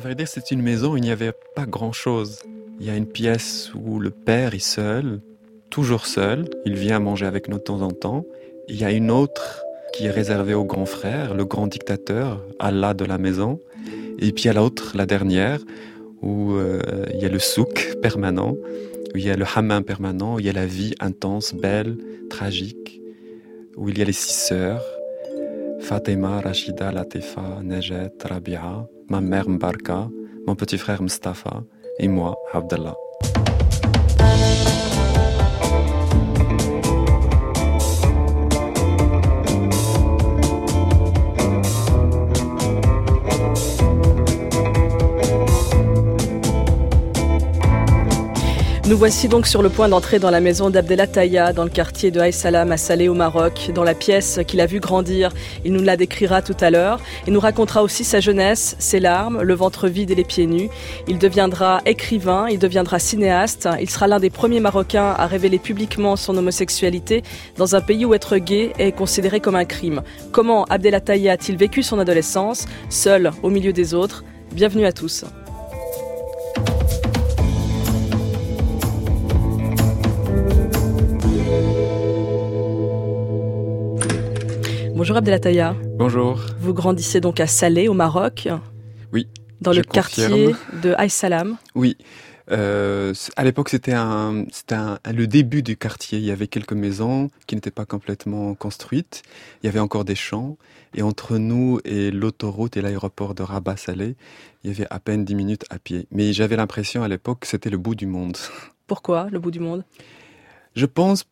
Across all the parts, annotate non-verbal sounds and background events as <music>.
Vrai dire, c'est une maison où il n'y avait pas grand-chose. Il y a une pièce où le père est seul, toujours seul. Il vient manger avec nous de temps en temps. Il y a une autre qui est réservée au grand frère, le grand dictateur, Allah de la maison. Et puis il y a l'autre, la dernière, où euh, il y a le souk permanent, où il y a le hammam permanent, où il y a la vie intense, belle, tragique, où il y a les six sœurs, Fatima, Rachida, Latifa, Najet, Rabia, ma mère Mbarka, mon petit frère Mustafa et moi, Abdallah. Nous voici donc sur le point d'entrer dans la maison d'Abdelataya, dans le quartier de Haïsalam à Salé au Maroc, dans la pièce qu'il a vu grandir. Il nous la décrira tout à l'heure. Il nous racontera aussi sa jeunesse, ses larmes, le ventre vide et les pieds nus. Il deviendra écrivain, il deviendra cinéaste. Il sera l'un des premiers Marocains à révéler publiquement son homosexualité dans un pays où être gay est considéré comme un crime. Comment Abdelataya a-t-il vécu son adolescence, seul au milieu des autres? Bienvenue à tous. Bonjour Abdelataya. Bonjour. Vous grandissez donc à Salé, au Maroc Oui. Dans le quartier de Aïs Salam Oui. Euh, à l'époque, c'était un, un, le début du quartier. Il y avait quelques maisons qui n'étaient pas complètement construites. Il y avait encore des champs. Et entre nous et l'autoroute et l'aéroport de Rabat-Salé, il y avait à peine 10 minutes à pied. Mais j'avais l'impression à l'époque que c'était le bout du monde. Pourquoi le bout du monde? Je pense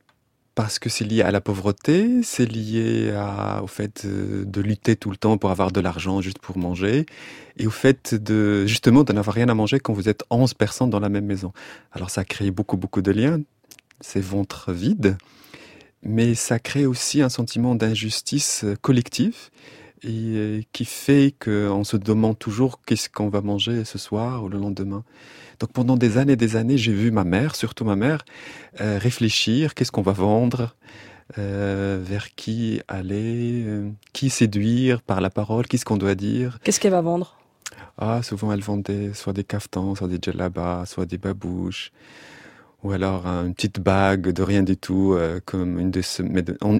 parce que c'est lié à la pauvreté, c'est lié au fait de, lutter tout le temps pour avoir de l'argent juste pour manger, et au fait de justement de n'avoir rien à manger quand vous êtes 11 personnes dans la même maison. Alors ça crée beaucoup beaucoup de liens, ces ventres vides, mais ça crée aussi un sentiment d'injustice collective et euh, qui fait qu'on se demande toujours qu'est-ce qu'on va manger ce soir ou le lendemain. Donc pendant des années et des années, j'ai vu ma mère, surtout ma mère, euh, réfléchir, qu'est-ce qu'on va vendre, euh, vers qui aller, euh, qui séduire par la parole, qu'est-ce qu'on doit dire? Qu'est-ce qu'elle va vendre? Ah, souvent elle vendait soit des caftans, soit des djellabas, soit des babouches, ou alors une petite bague de rien du tout, comme une de,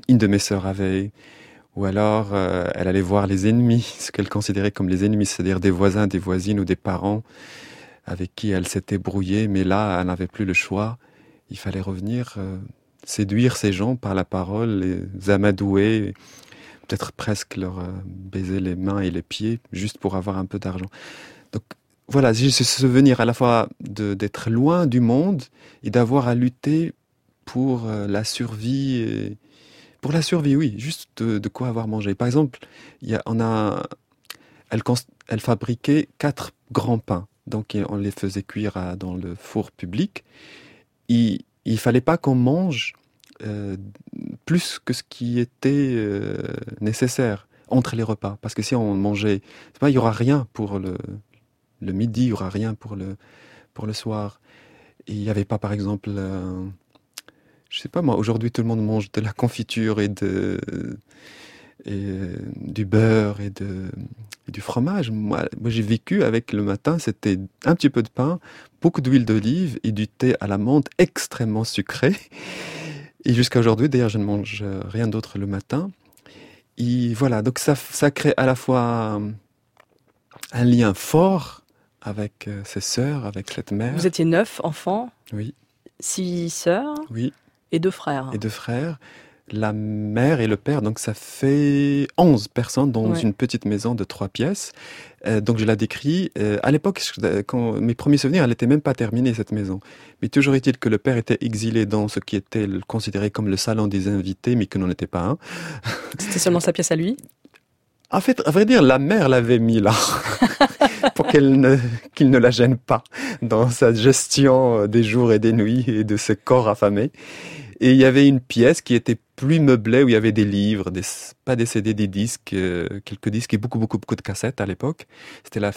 une de mes sœurs avait. Ou alors, elle allait voir les ennemis, <laughs> ce qu'elle considérait comme les ennemis, c'est-à-dire des voisins, des voisines ou des parents avec qui elle s'était brouillée, mais là, elle n'avait plus le choix. Il fallait revenir euh, séduire ces gens par la parole, les amadouer, peut-être presque leur euh, baiser les mains et les pieds, juste pour avoir un peu d'argent. Donc voilà, j'ai ce souvenir à la fois d'être loin du monde et d'avoir à lutter pour euh, la survie. pour la survie, oui, juste de, quoi avoir mangé. Par exemple, y on a, elle fabriquait quatre grands pains donc on les faisait cuire dans le four public. Il ne fallait pas qu'on mange euh, plus que ce qui était euh, nécessaire entre les repas. Parce que si on mangeait, il n'y aura rien pour le, midi, il n'y aura rien pour le, pour le soir. il n'y avait pas, par exemple, euh, je sais pas moi, aujourd'hui tout le monde mange de la confiture et de et euh, du beurre et, de, du fromage. Moi, moi j'ai vécu avec le matin, c'était un petit peu de pain, beaucoup d'huile d'olive et du thé à la menthe extrêmement sucré. Et jusqu'à aujourd'hui, d'ailleurs, je ne mange rien d'autre le matin. Et voilà, donc ça, ça crée à la fois un lien fort avec euh, ses sœurs, avec cette mère. Vous étiez neuf enfants Oui. Six sœurs Oui. Et deux frères Et deux frères la mère et le père, donc ça fait 11 personnes dans une petite maison de trois pièces. Euh, donc je la décris. Euh, à l'époque, quand mes premiers souvenirs, elle n'était même pas terminée cette maison. Mais toujours est-il que le père était exilé dans ce qui était considéré comme le salon des invités, mais que n'en était pas un. <laughs> C'était seulement sa pièce à lui? En fait, à vrai dire, la mère l'avait mis là <laughs> pour qu'elle ne, qu'il ne la gêne pas dans sa gestion des jours et des nuits et de ce corps affamé. Et il y avait une pièce qui était plus meublé où il y avait des livres, des, pas des CD, des disques, euh, quelques disques et beaucoup, beaucoup, beaucoup de cassettes à l'époque. C'était la,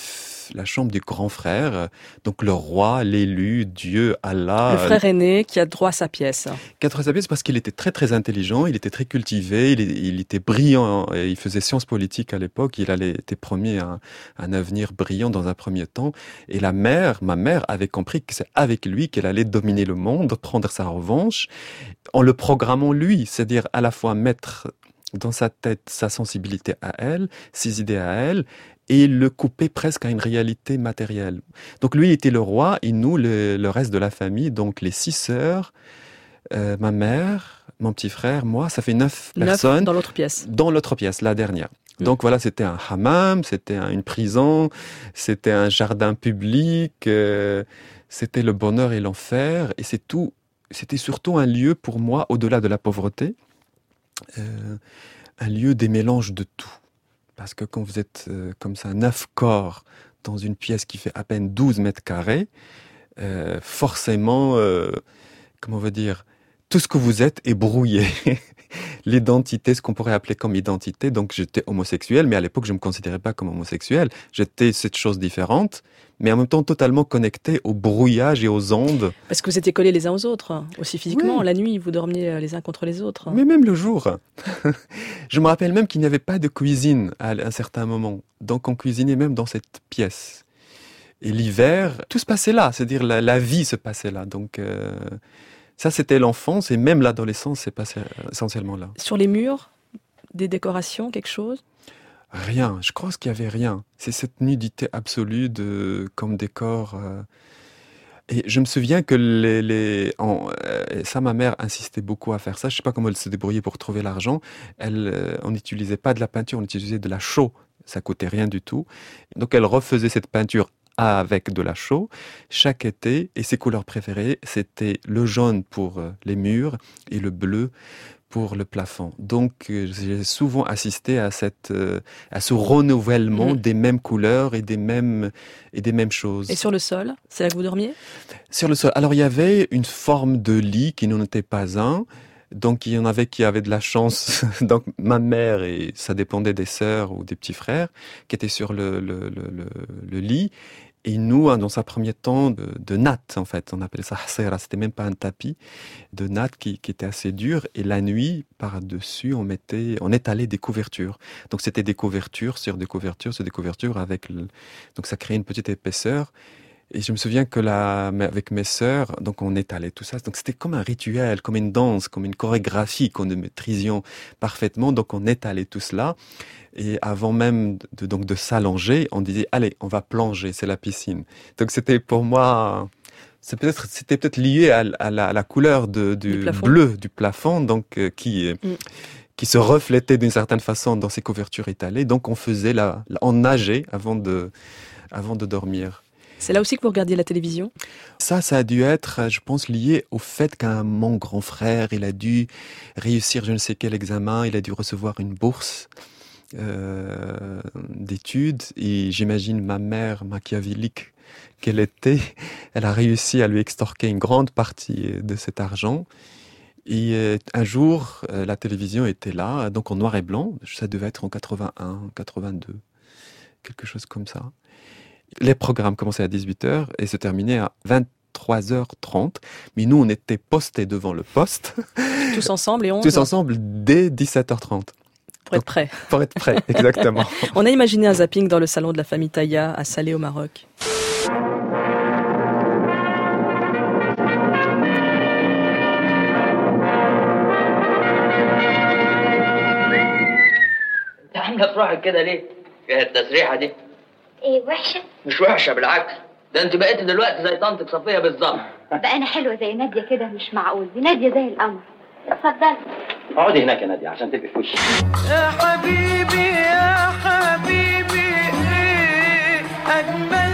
la chambre du grand frère, donc le roi, l'élu, Dieu, Allah. Le frère aîné qui a droit à sa pièce. Qui a droit à sa pièce parce qu'il était très, très intelligent, il était très cultivé, il, il était brillant, et il faisait sciences politiques à l'époque, il allait, était promis un, un avenir brillant dans un premier temps. Et la mère, ma mère, avait compris que c'est avec lui qu'elle allait dominer le monde, prendre sa revanche, en le programmant lui, c'est-à-dire à la fois mettre dans sa tête sa sensibilité à elle, ses idées à elle, et le couper presque à une réalité matérielle. Donc lui était le roi et nous, le, le reste de la famille, donc les six sœurs, euh, ma mère, mon petit frère, moi, ça fait neuf, Neuf personnes dans l'autre pièce. dans l'autre pièce, la dernière. Donc voilà, c'était un hammam, c'était un- une prison, c'était un jardin public, euh, c'était le bonheur et l'enfer, et c'est tout. C'était surtout un lieu pour moi, au-delà de la pauvreté, euh, un lieu des mélanges de tout. Parce que quand vous êtes euh, comme ça, neuf corps dans une pièce qui fait à peine 12 mètres carrés, euh, forcément, comment on va dire, tout ce que vous êtes est brouillé. <laughs> L'identité, ce qu'on pourrait appeler comme identité, donc j'étais homosexuel, mais à l'époque je me considérais pas comme homosexuel. J'étais cette chose différente, mais en même temps totalement connecté au brouillage et aux ondes. Parce que vous étiez collés les uns aux autres, aussi physiquement. Oui. La nuit, vous dormiez euh, les uns contre les autres. Mais même le jour. <laughs> je me rappelle même qu'il n'y avait pas de cuisine à un certain moment. Donc on cuisinait même dans cette pièce. Et l'hiver, tout se passait là, c'est-à-dire la, la vie se passait là. Donc euh, ça, c'était l'enfance et même l'adolescence s'est passé euh, essentiellement là. Sur les murs, des décorations, quelque chose? Rien, je crois qu'il n'y avait rien. C'est cette nudité absolue de, comme décor. euh. Et je me souviens que les, les euh, ça, ma mère insistait beaucoup à faire ça. Je sais pas comment elle se débrouillait pour trouver l'argent. Elle, euh, on n'utilisait pas de la peinture, on utilisait de la chaux. Ça coûtait rien du tout. Donc elle refaisait cette peinture avec de la chaux chaque été. Et ses couleurs préférées, c'était le jaune pour les murs et le bleu pour le plafond. Donc euh, j'ai souvent assisté à cette euh, à ce renouvellement Mhm. des mêmes couleurs et des mêmes et des mêmes choses. Et sur le sol, c'est là que vous dormiez? Sur le sol. Alors il y avait une forme de lit qui n'en était pas un. Donc il y en avait qui avaient de la chance. <laughs> Donc ma mère et ça dépendait des sœurs ou des petits frères qui étaient sur le, le, le lit. Et nous, hein, dans un premier temps, de, de en fait, on appelait ça hasera, c'était même pas un tapis, de natte qui, qui était assez dur. Et la nuit, par-dessus, on mettait, on étalait des couvertures. Donc c'était des couvertures sur des couvertures sur des couvertures avec, le, donc ça créait une petite épaisseur. Et je me souviens que là, avec mes sœurs, donc on étalait tout ça. Donc c'était comme un rituel, comme une danse, comme une chorégraphie qu'on ne maîtrisions parfaitement. Donc on étalait tout cela. Et avant même de, donc de s'allonger, on disait allez, on va plonger, c'est la piscine. Donc c'était pour moi, c'est peut-être c'était peut-être lié à, à, la, à, la, couleur de, du, bleu du plafond, donc euh, qui euh, Mm. qui se reflétait d'une certaine façon dans ces couvertures étalées. Donc on faisait la, la- on nageait avant de avant de dormir. C'est là aussi que vous regardiez la télévision? Ça, ça a dû être, je pense, lié au fait qu'un mon grand frère, il a dû réussir je ne sais quel examen, il a dû recevoir une bourse euh, d'études et j'imagine ma mère machiavélique qu'elle était, elle a réussi à lui extorquer une grande partie de cet argent. Et euh, un jour, euh, la télévision était là, donc en noir et blanc, ça devait être en 81, 82, quelque chose comme ça. Les programmes commençaient à 18h et se terminaient à 23h30. Mais nous, on était postés devant le poste, <laughs> Tous ensemble et on tous ensemble, dès 17h30. pour être prêts. Pour être prêts, <laughs> exactement. On a imaginé un zapping dans le salon de la famille Taïa à Salé au Maroc. إيه وحشة؟ مش وحشة بالعكس. ده انت بقيتي دلوقتي زي طنطك صفية بالظبط. بقى أنا حلوة زي نادية كده مش معقول. دي نادية زي القمر. اتفضلي. اقعدي هناك يا نادية عشان تبقي في وشي. يا حبيبي يا حبيبي إيه أجمل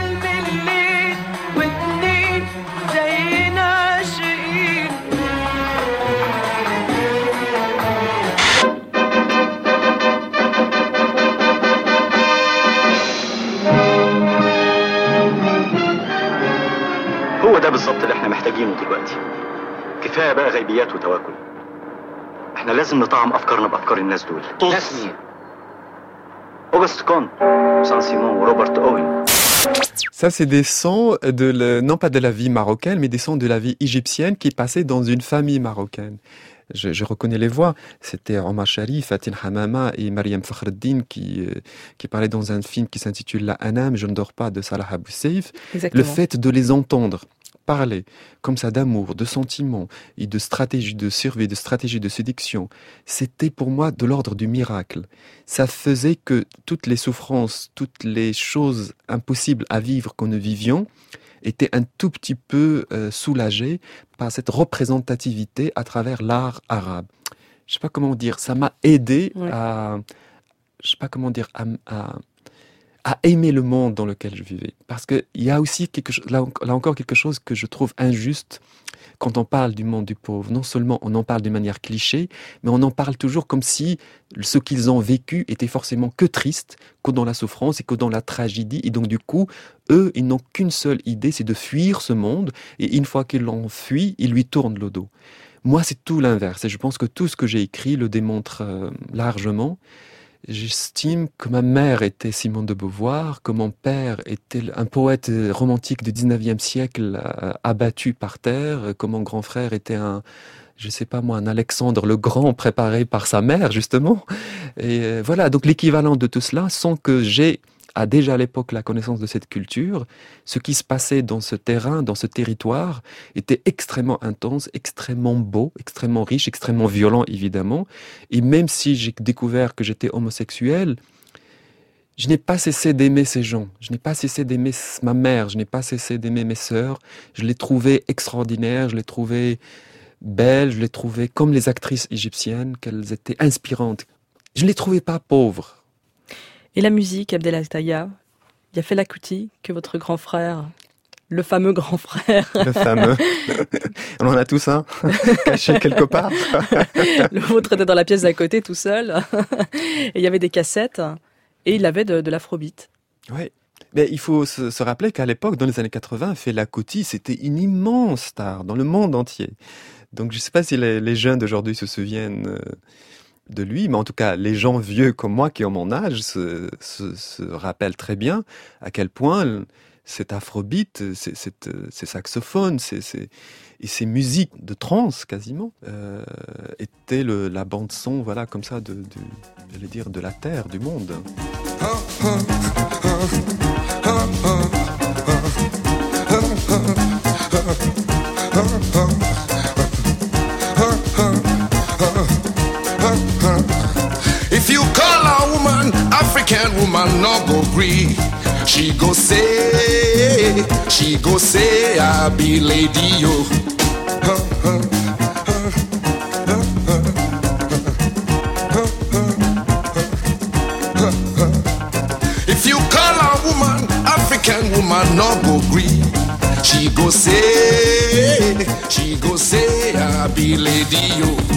كفايه بقى غيبيات وتواكل احنا لازم نطعم افكارنا بافكار الناس دول ناس مين؟ اوجست كون سان سيمون وروبرت اوين Ça, c'est des sons de le- non pas de la vie marocaine, mais des sons de la vie égyptienne qui passaient dans une famille marocaine. Je, je reconnais les voix. C'était Omar Sharif, Fatin Hamama et Mariam Fakhreddin qui, euh, qui parlaient dans un film qui s'intitule La Anam, Je ne dors pas de Salah Abou Seif. Exactement. Le fait de les entendre parler comme ça d'amour, de sentiments et de stratégie de survie, de stratégie de séduction, c'était pour moi de l'ordre du miracle. Ça faisait que toutes les souffrances, toutes les choses impossibles à vivre que nous vivions étaient un tout petit peu euh, soulagées par cette représentativité à travers l'art arabe. Je sais pas comment dire, ça m'a aidé Ouais. à, je sais pas comment dire, à, à- à aimer le monde dans lequel je vivais. Parce qu'il y a aussi quelque chose, là, en- là encore quelque chose que je trouve injuste quand on parle du monde du pauvre. Non seulement on en parle d'une manière cliché, mais on en parle toujours comme si ce qu'ils ont vécu était forcément que triste, que dans la souffrance et que dans la tragédie. Et donc du coup, eux, ils n'ont qu'une seule idée, c'est de fuir ce monde. Et une fois qu'ils l'ont fui, ils lui tournent le dos. Moi, c'est tout l'inverse. Et je pense que tout ce que j'ai écrit le démontre euh, largement. J'estime que ma mère était Simone de Beauvoir, que mon père était un poète romantique du 19e siècle euh, abattu par terre, que mon grand frère était un, je sais pas moi, un Alexandre le Grand préparé par sa mère, justement. Et euh, voilà, donc l'équivalent de tout cela, sans que j'ai à déjà à l'époque la connaissance de cette culture, ce qui se passait dans ce terrain, dans ce territoire, était extrêmement intense, extrêmement beau, extrêmement riche, extrêmement violent, évidemment. Et même si j'ai découvert que j'étais homosexuel, je n'ai pas cessé d'aimer ces gens. Je n'ai pas cessé d'aimer ma mère. Je n'ai pas cessé d'aimer mes sœurs. Je les trouvais extraordinaires. Je les trouvais belles. Je les trouvais comme les actrices égyptiennes, qu'elles étaient inspirantes. Je ne les trouvais pas pauvres. Et la musique, Abdelazaya Il y a Fela Kuti, que votre grand frère, le fameux grand frère, Le fameux. <laughs> On en a tous un, caché quelque part. <laughs> le vôtre était dans la pièce d'à côté tout seul. <laughs> Et il y avait des cassettes. Et il avait de, de l'afrobeat. Oui. Mais il faut se, se rappeler qu'à l'époque, dans les années 80, Fela Kuti, c'était une immense star dans le monde entier. Donc je ne sais pas si les, les jeunes d'aujourd'hui se souviennent euh, de lui, mais en tout cas, les gens vieux comme moi qui ont mon âge se, se, rappellent très bien à quel point cet afrobeat, ces, saxophones, et ces musiques de trance quasiment euh, étaient le, la bande son, voilà, comme ça, de, de, dire, de la terre, du monde. If woman, no go gree. She go say, she go say, I be lady yo. If you call a woman African woman, no go gree. She go say, she go say, I be lady yo.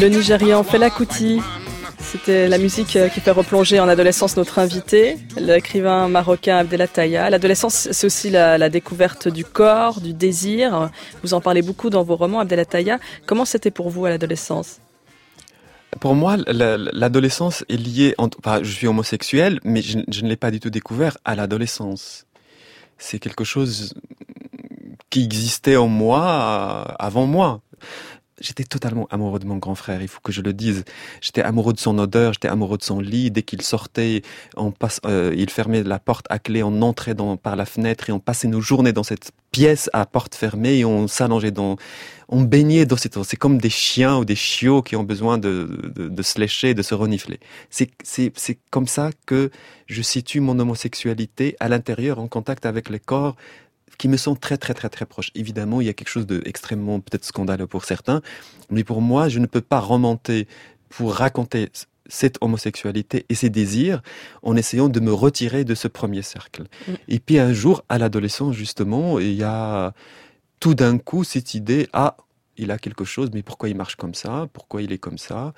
Le Nigérian Fela Kuti. C'était la musique euh, qui fait replonger en adolescence notre invité, l'écrivain marocain Abdelataya. L'adolescence, c'est aussi la, découverte du corps, du désir. Vous en parlez beaucoup dans vos romans, Abdelataya. Comment c'était pour vous à l'adolescence? Pour moi, la- la- l'adolescence est liée. Je suis homosexuel, mais je, je ne l'ai pas du tout découvert à l'adolescence. C'est quelque chose qui existait en moi euh, avant moi. J'étais totalement amoureux de mon grand frère, il faut que je le dise. J'étais amoureux de son odeur, j'étais amoureux de son lit. Dès qu'il sortait, on passe, euh, il fermait la porte à clé, on entrait dans, par la fenêtre et on passait nos journées dans cette pièce à porte fermée et on s'allongeait dans, on baignait dans cette, c'est comme des chiens ou des chiots qui ont besoin de, de, de se lécher, de se renifler. C'est, comme ça que je situe mon homosexualité à l'intérieur, en contact avec les corps qui me sont très très très très proches. Évidemment, il y a quelque chose d'extrêmement peut-être scandaleux pour certains, mais pour moi, je ne peux pas remonter pour raconter cette homosexualité et ces désirs en essayant de me retirer de ce premier cercle. Mm. Et puis un jour, à l'adolescence, justement, il y a tout d'un coup cette idée, ah, il a quelque chose, mais pourquoi il marche comme ça? Pourquoi il est comme ça?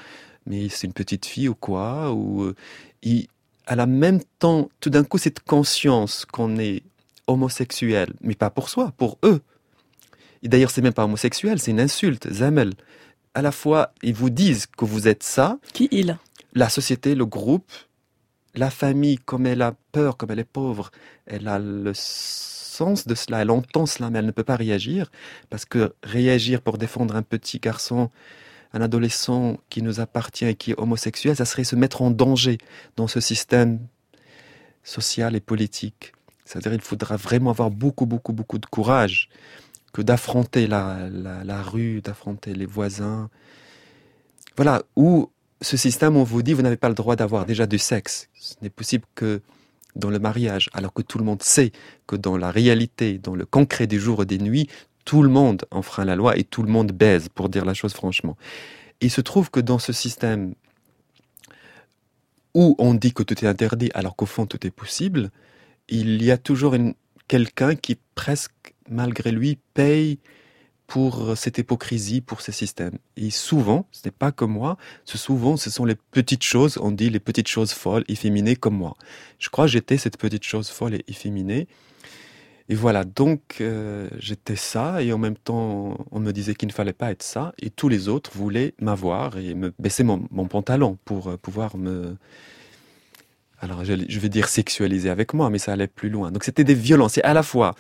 Mais c'est une petite fille ou quoi? Ou euh, il, à la même temps, tout d'un coup, cette conscience qu'on est homosexuel, mais pas pour soi, pour eux. Et d'ailleurs, c'est même pas homosexuel, c'est une insulte, zamel. À la fois, ils vous disent que vous êtes ça, Qui il? La société, le groupe, la famille, comme elle a peur, comme elle est pauvre, elle a le sens de cela, elle entend cela, mais elle ne peut pas réagir, parce que réagir pour défendre un petit garçon, un adolescent qui nous appartient et qui est homosexuel, ça serait se mettre en danger dans ce système social et politique. C'est-à-dire il faudra vraiment avoir beaucoup, beaucoup, beaucoup de courage que d'affronter la, la, rue, d'affronter les voisins. Voilà, où ce système, on vous dit, vous n'avez pas le droit d'avoir déjà du sexe. Ce n'est possible que dans le mariage, alors que tout le monde sait que dans la réalité, dans le concret des jours et des nuits, tout le monde enfreint la loi et tout le monde baise, pour dire la chose franchement. Il se trouve que dans ce système où on dit que tout est interdit alors qu'au fond tout est possible, il y a toujours quelqu'un qui presque, malgré lui, paye pour cette hypocrisie, pour ce système. Et souvent, ce n'est pas comme moi, ce souvent, ce sont les petites choses, on dit les petites choses folles, efféminées comme moi. Je crois que j'étais cette petite chose folle et efféminée. Et voilà, donc euh, j'étais ça, et en même temps, on me disait qu'il ne fallait pas être ça, et tous les autres voulaient m'avoir et me baisser mon, mon pantalon pour euh, pouvoir me... Alors, je, vais dire sexualiser avec moi, mais ça allait plus loin. Donc, c'était des violences. Et à la fois,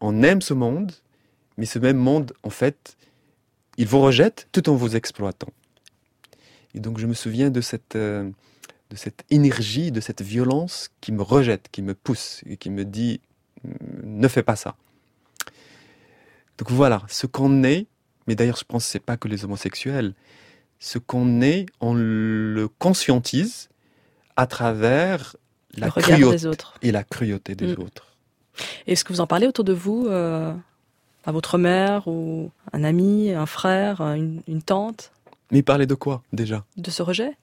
on aime ce monde, mais ce même monde, en fait, il vous rejette tout en vous exploitant. Et donc, je me souviens de cette, euh, de cette énergie, de cette violence qui me rejette, qui me pousse et qui me dit ne fais pas ça. Donc voilà, ce qu'on est, mais d'ailleurs je pense que c'est pas que les homosexuels, ce qu'on est, on le conscientise à travers la Le cruauté des autres. et la cruauté des Mm. autres. Est-ce que vous en parlez autour de vous euh, À votre mère ou un ami, un frère, une, une tante? Mais parler de quoi déjà? De ce rejet?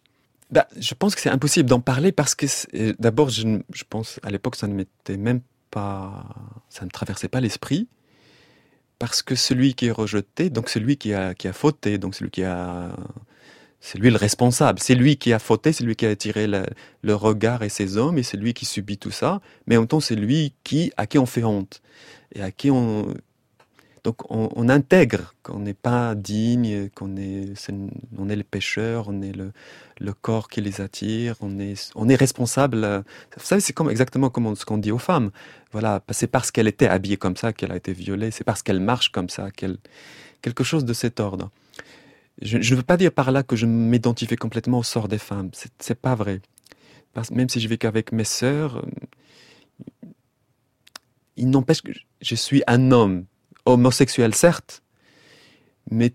Bah, Je pense que c'est impossible d'en parler parce que euh, d'abord, je, je pense à l'époque, ça ne m'était même pas, ça ne traversait pas l'esprit. Parce que celui qui est rejeté, donc celui qui a, qui a fauté, donc celui qui a, c'est lui le responsable. C'est lui qui a fauté, c'est lui qui a attiré le, regard et ses hommes, et c'est lui qui subit tout ça. Mais en même temps, c'est lui qui, à qui on fait honte et à qui on, donc on, intègre qu'on n'est pas digne, qu'on est, c'est- on est le pécheur, on est le, le corps qui les attire, on est, on est responsable. Vous savez, c'est comme exactement comme ce qu'on dit aux femmes. Voilà, c'est parce qu'elle était habillée comme ça qu'elle a été violée, c'est parce qu'elle marche comme ça qu'elle, quelque chose de cet ordre. Je, ne veux pas dire par là que je m'identifie complètement au sort des femmes. C'est, pas vrai. Même si je vis qu'avec mes sœurs, euh, il n'empêche que je- suis un homme homosexuel, certes, mais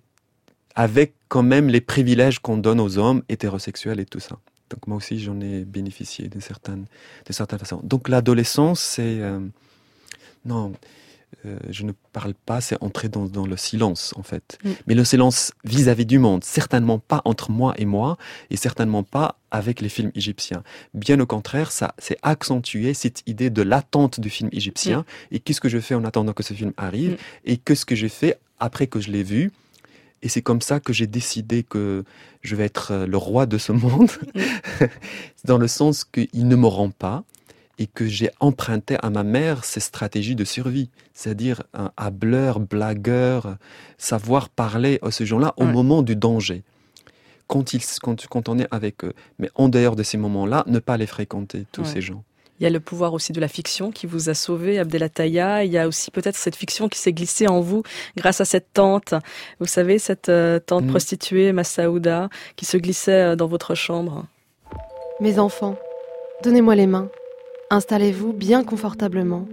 avec quand même les privilèges qu'on donne aux hommes hétérosexuels et tout ça. Donc moi aussi, j'en ai bénéficié d'une certaine, de certaine façon. Donc l'adolescence, c'est... euh, non, euh, je ne parle pas, c'est entrer dans, dans, le silence en fait. Mm. Mais le silence vis-à-vis du monde, certainement pas entre moi et moi, et certainement pas avec les films égyptiens. Bien au contraire, ça c'est accentuer cette idée de l'attente du film égyptien. Et qu'est-ce que je fais en attendant que ce film arrive Mm. Et qu'est-ce que j'ai fait après que je l'ai vu? Et c'est comme ça que j'ai décidé que je vais être euh, le roi de ce monde, <laughs> dans le sens qu'il ne me rend pas et que j'ai emprunté à ma mère ces stratégies de survie, c'est-à-dire un hableur, blagueur, savoir parler à ces gens-là au Ouais. moment du danger. Quand, ils, quand, quand on est avec eux. Mais en dehors de ces moments-là, ne pas les fréquenter, tous Ouais. ces gens. Il y a le pouvoir aussi de la fiction qui vous a sauvé, Abdelataya. Il y a aussi peut-être cette fiction qui s'est glissée en vous grâce à cette tante. Vous savez, cette euh, tante Mm. prostituée, Massaouda, qui se glissait euh, dans votre chambre. Mes enfants, donnez-moi les mains. Installez-vous bien confortablement.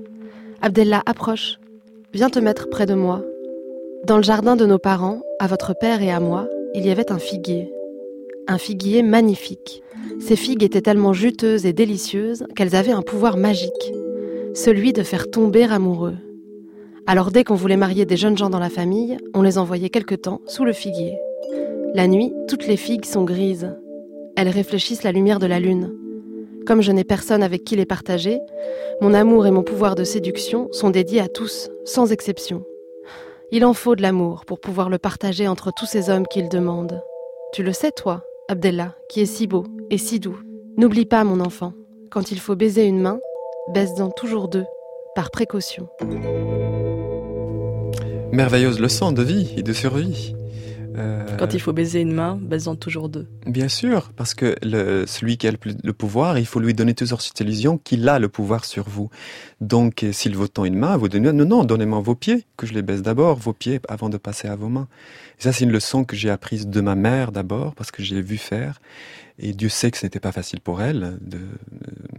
Abdallah, approche. Viens te mettre près de moi. Dans le jardin de nos parents, à votre père et à moi, il y avait un figuier. Un figuier magnifique. Ces figues étaient tellement juteuses et délicieuses qu'elles avaient un pouvoir magique, celui de faire tomber amoureux. Alors dès qu'on voulait marier des jeunes gens dans la famille, on les envoyait quelque temps sous le figuier. La nuit, toutes les figues sont grises. Elles réfléchissent la lumière de la lune. Comme je n'ai personne avec qui les partager, mon amour et mon pouvoir de séduction sont dédiés à tous, sans exception. Il en faut de l'amour pour pouvoir le partager entre tous ces hommes qui le demandent. Tu le sais, toi, Abdallah, qui est si beau et si doux. N'oublie pas, mon enfant, quand il faut baiser une main, baise-en toujours deux, par précaution. Merveilleuse leçon de vie et de survie. Euh, Quand il faut baiser une main, baisant toujours deux. Bien sûr, parce que le, celui qui a le, plus, le pouvoir, il faut lui donner toujours cette illusion qu'il a le pouvoir sur vous. Donc, euh, s'il vous tend une main, vous donnez non, non, donnez-moi vos pieds, que je les baisse d'abord, vos pieds, avant de passer à vos mains. Et ça, c'est une leçon que j'ai apprise de ma mère d'abord, parce que je l'ai vu faire. Et Dieu sait que ce n'était pas facile pour elle. De, euh,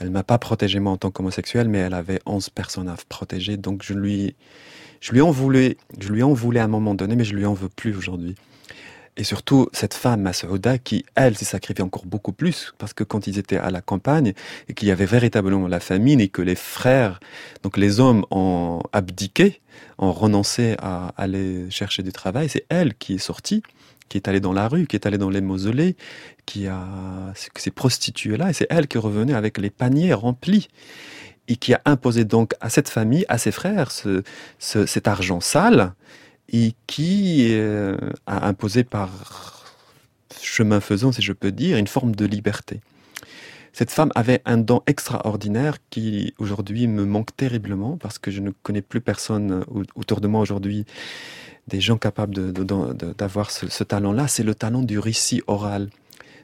elle m'a pas protégé moi en tant qu'homosexuel, mais elle avait 11 personnes à protéger, donc je lui, je lui en voulais, je lui en voulais à un moment donné, mais je lui en veux plus aujourd'hui. Et surtout, cette femme, Masouda, qui, elle, s'est sacrifiée encore beaucoup plus, parce que quand ils étaient à la campagne, et qu'il y avait véritablement la famine, et que les frères, donc les hommes, ont abdiqué, ont renoncé à aller chercher du travail, c'est elle qui est sortie, qui est allée dans la rue, qui est allée dans les mausolées, qui a, s'est prostituée là, et c'est elle qui revenait avec les paniers remplis et qui a imposé donc à cette famille, à ses frères, ce, ce, cet argent sale, et qui euh, a imposé par chemin faisant, si je peux dire, une forme de liberté. Cette femme avait un don extraordinaire qui aujourd'hui me manque terriblement parce que je ne connais plus personne autour de moi aujourd'hui, des gens capables d'avoir ce talent-là. C'est le talent du récit oral,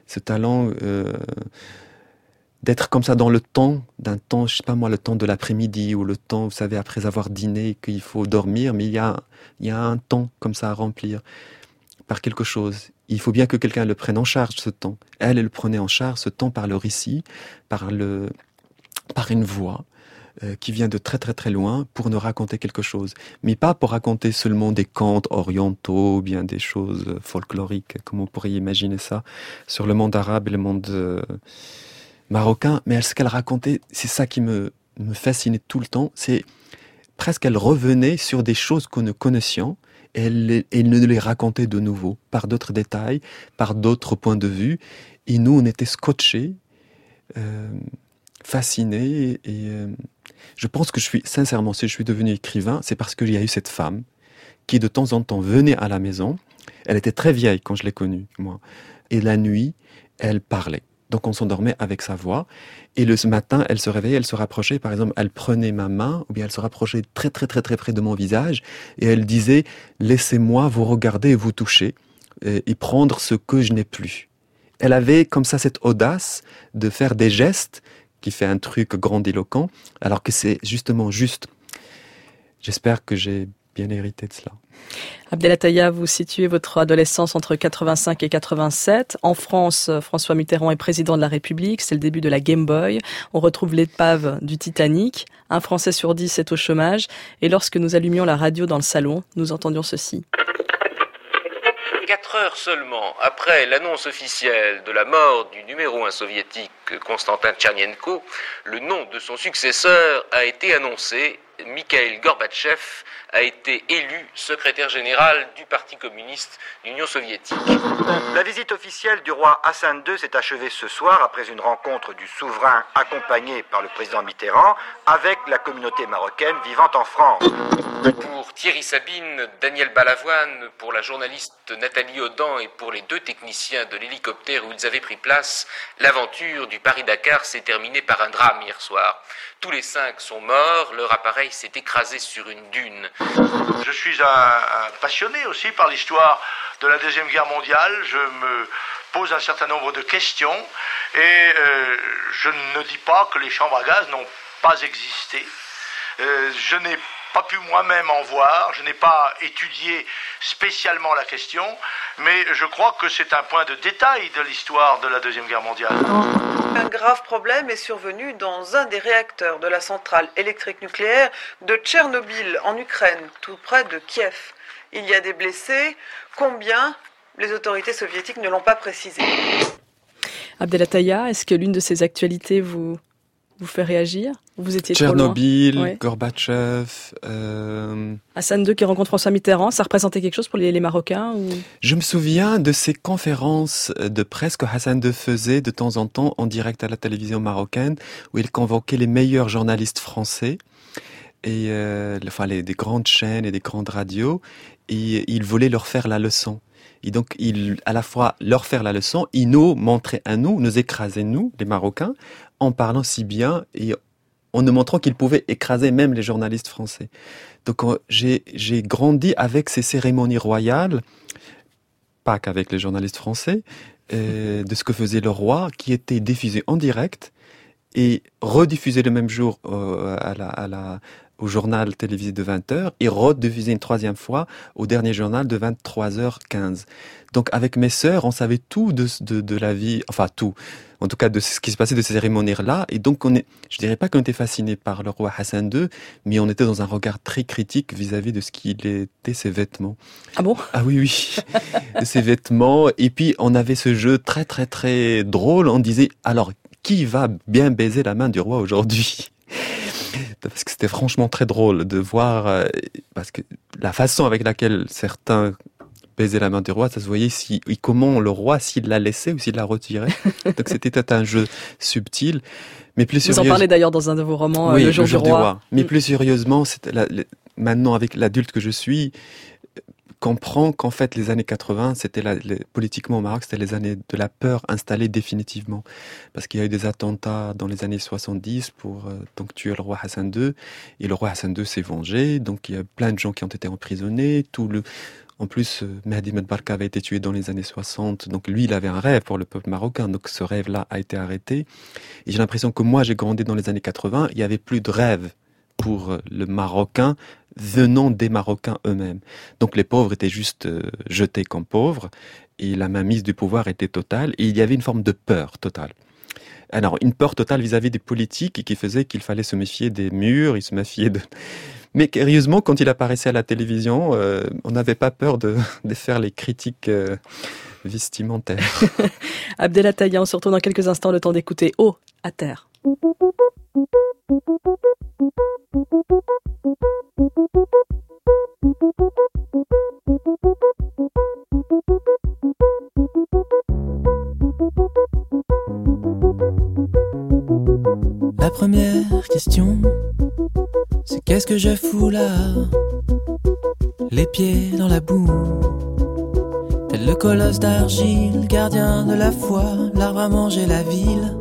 ce talent euh, d'être comme ça dans le temps, d'un temps, je sais pas moi, le temps de l'après-midi ou le temps, vous savez, après avoir dîné, qu'il faut dormir, mais il y a, il y a un temps comme ça à remplir par quelque chose. Il faut bien que quelqu'un le prenne en charge, ce temps. Elle, elle le prenait en charge, ce temps, par le récit, par, le, par une voix euh, qui vient de très très très loin pour nous raconter quelque chose. Mais pas pour raconter seulement des contes orientaux ou bien des choses folkloriques, comme on pourrait imaginer ça, sur le monde arabe et le monde... Euh, marocain, mais ce qu'elle racontait, c'est ça qui me, me fascinait tout le temps, c'est presque elle revenait sur des choses que nous connaissions et elle, elle nous les racontait de nouveau, par d'autres détails, par d'autres points de vue, et nous, on était scotchés, euh, fascinés, et euh, je pense que je suis, sincèrement, si je suis devenu écrivain, c'est parce qu'il y a eu cette femme qui de temps en temps venait à la maison, elle était très vieille quand je l'ai connue, moi, et la nuit, elle parlait. Donc on s'endormait avec sa voix. Et le matin, elle se réveillait, elle se rapprochait. Par exemple, elle prenait ma main, ou bien elle se rapprochait très très très très près de mon visage, et elle disait Laissez-moi vous regarder et vous toucher, et, prendre ce que je n'ai plus. Elle avait comme ça cette audace de faire des gestes qui fait un truc grandiloquent, alors que c'est justement juste. J'espère que j'ai bien hérité de cela. Abdelataya, vous situez votre adolescence entre 85 et 87. En France, François Mitterrand est président de la République. C'est le début de la Game Boy. On retrouve l'épave du Titanic. Un Français sur dix est au chômage. Et lorsque nous allumions la radio dans le salon, nous entendions ceci. Quatre heures seulement après l'annonce officielle de la mort du numéro un soviétique Konstantin Tchernenko, le nom de son successeur a été annoncé Mikhail Gorbatchev a été élu secrétaire général du Parti communiste d'Union soviétique. La visite officielle du roi Hassan II s'est achevée ce soir après une rencontre du souverain accompagné par le président Mitterrand avec la communauté marocaine vivant en France. Pour Thierry Sabine, Daniel Balavoine, pour la journaliste Nathalie Audan et pour les deux techniciens de l'hélicoptère où ils avaient pris place, l'aventure du Paris-Dakar s'est terminée par un drame hier soir. Tous les cinq sont morts, leur appareil s'est écrasé sur une dune. Je suis un, passionné aussi par l'histoire de la Deuxième Guerre mondiale. Je me pose un certain nombre de questions et euh, je ne dis pas que les chambres à gaz n'ont pas existé. Euh, je n'ai pas pu moi-même en voir, je n'ai pas étudié spécialement la question, mais je crois que c'est un point de détail de l'histoire de la Deuxième Guerre mondiale. Un grave problème est survenu dans un des réacteurs de la centrale électrique nucléaire de Tchernobyl en Ukraine, tout près de Kiev. Il y a des blessés. Combien Les autorités soviétiques ne l'ont pas précisé. Abdelataya, est-ce que l'une de ces actualités vous, vous fait réagir Vous étiez trop loin Tchernobyl, Ouais. Gorbatchev. euh, Hassan II qui rencontre François Mitterrand, ça représentait quelque chose pour les, les Marocains ou... Je me souviens de ces conférences de presse que Hassan II faisait de temps en temps en direct à la télévision marocaine, où il convoquait les meilleurs journalistes français et euh, enfin les, des grandes chaînes et des grandes radios, et il voulait leur faire la leçon. Et donc, il, à la fois leur faire la leçon, il nous montrait à nous, nous écraser nous, les Marocains, en parlant si bien et en nous montrant qu'il pouvait écraser même les journalistes français. Donc, on- j'ai j'ai grandi avec ces cérémonies royales, pas qu'avec les journalistes français, euh, de ce que faisait le roi, qui était diffusé en direct et rediffusé le même jour euh, à la, à la, au journal télévisé de 20h et rediffusé une troisième fois au dernier journal de 23h15. Donc avec mes sœurs, on savait tout de, de, de la vie, enfin tout, en tout cas de ce qui se passait de ces cérémonies-là. Et donc on est, je dirais pas qu'on était fasciné par le roi Hassan II, mais on était dans un regard très critique vis-à-vis de ce qu'il était, ses vêtements. Ah bon? Ah oui, oui, <laughs> ses vêtements. Et puis on avait ce jeu très très très drôle. On disait, alors qui va bien baiser la main du roi aujourd'hui? Parce que c'était franchement très drôle de voir, euh, parce que la façon avec laquelle certains baisaient la main du roi, ça se voyait si, et comment le roi, s'il l'a laissé ou s'il l'a retiré. <laughs> Donc c'était un jeu subtil. Mais plus Vous en sérieuse- parlez d'ailleurs dans un de vos romans, euh, oui, Le jour, du roi. Mais Mm. plus sérieusement, la- le- maintenant avec l'adulte que je suis, comprend qu'en fait les années 80, c'était politiquement au Maroc, c'était les années de la peur installée définitivement, parce qu'il y a eu des attentats dans les années 70 pour euh, tuer le roi Hassan II, et le roi Hassan II s'est vengé, donc il y a plein de gens qui ont été emprisonnés, tout le en plus, euh, Mehdi Medbarka avait été tué dans les années 60, donc lui, il avait un rêve pour le peuple marocain, donc ce rêve-là a été arrêté. Et j'ai l'impression que moi, j'ai grandi dans les années 80, il y avait plus de rêve pour euh, le Marocain venant des Marocains eux-mêmes. Donc les pauvres étaient juste euh, jetés comme pauvres, et la mainmise du pouvoir était totale, et il y avait une forme de peur totale. Alors, une peur totale vis-à-vis des politiques qui faisait qu'il fallait se méfier des murs, il se méfiait de... <laughs> Mais curieusement, quand il apparaissait à la télévision, euh, on n'avait pas peur de, faire les critiques euh, vestimentaires. <laughs> Abdelataya, on se retrouve dans quelques instants, le temps d'écouter Oh, à terre. La première question, c'est qu'est-ce que je fous là? Les pieds dans la boue. Tel le colosse d'argile, gardien de la foi, l'arbre a mangé la ville.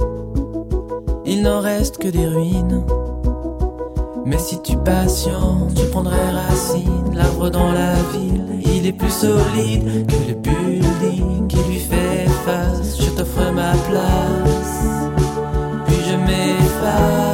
Il n'en reste que des ruines. Mais si tu patientes, tu prendrais racine. L'arbre dans la ville, il est plus solide que le building qui lui fait face. Je t'offre ma place, puis je m'efface.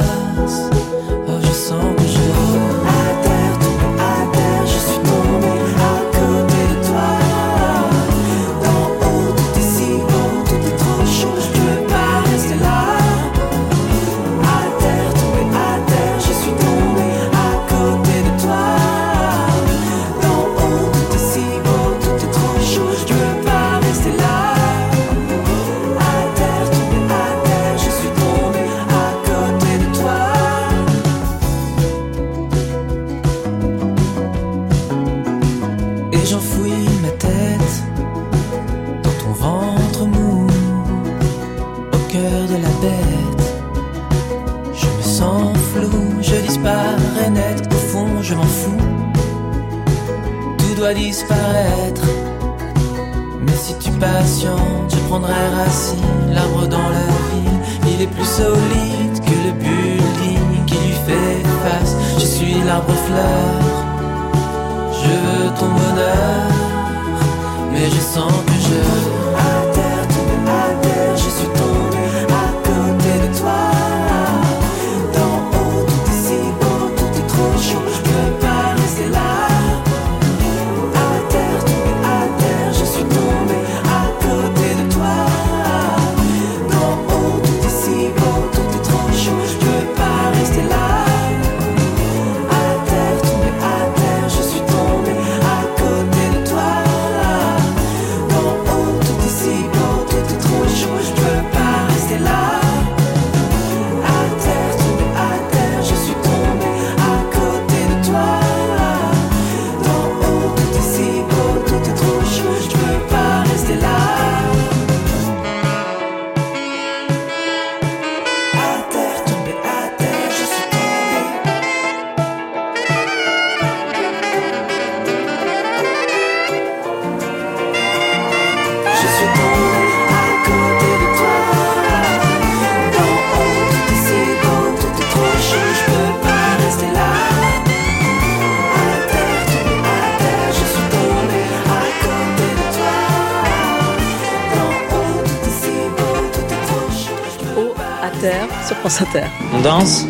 Sur France Inter. On danse?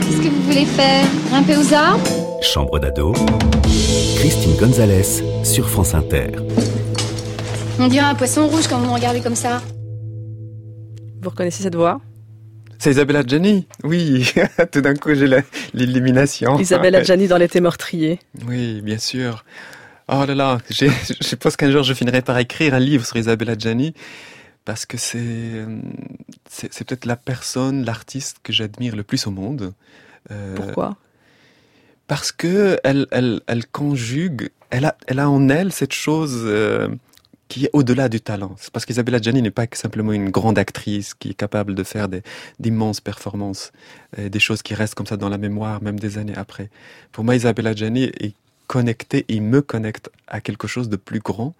Qu'est-ce que vous voulez faire? Grimper aux arbres? Chambre d'ado. Christine Gonzalez sur France Inter. On dirait un poisson rouge quand vous me regardez comme ça. Vous reconnaissez cette voix? C'est Isabella Gianni. Oui, <laughs> tout d'un coup j'ai la- l'illumination. Isabelle Adjani dans l'été meurtrier. Oui, bien sûr. Oh là là, j'ai- <laughs> je pense qu'un jour je finirai par écrire un livre sur Isabella Gianni parce que c'est c'est peut-être la personne, l'artiste que j'admire le plus au monde. Euh, Pourquoi? Parce que elle, elle, elle conjugue, elle a, elle a en elle cette chose euh, qui est au-delà du talent. C'est parce qu'Isabella Gianni n'est pas que simplement une grande actrice qui est capable de faire d'immenses performances, euh, des choses qui restent comme ça dans la mémoire, même des années après. Pour moi, Isabella Gianni est connectée et me connecte à quelque chose de plus grand.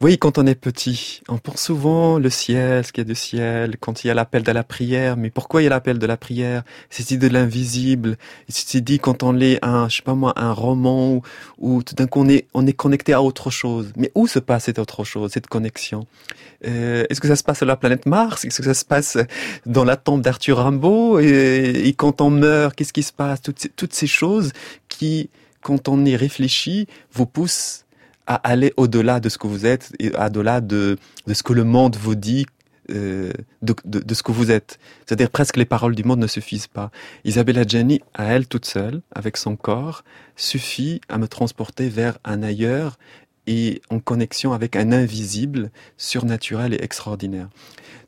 Oui, quand on est petit, on pense souvent le ciel, ce qu'il y a du ciel, quand il y a l'appel de la prière. Mais pourquoi il y a l'appel de la prière? C'est dit de l'invisible. C'est dit quand on lit un, je sais pas moi, un roman où, tout d'un coup on est, on est connecté à autre chose. Mais où se passe cette autre chose, cette connexion? Euh, Est-ce que ça se passe sur la planète Mars? Est-ce que ça se passe dans la tombe d'Arthur Rimbaud? Et, et quand on meurt, qu'est-ce qui se passe? Toutes ces, toutes ces choses qui, quand on y réfléchit, vous poussent à aller au-delà de ce que vous êtes et au-delà de, de ce que le monde vous dit euh, de, de, de ce que vous êtes. C'est-à-dire presque les paroles du monde ne suffisent pas. Isabella Gianni, à elle toute seule, avec son corps, suffit à me transporter vers un ailleurs et en connexion avec un invisible, surnaturel et extraordinaire.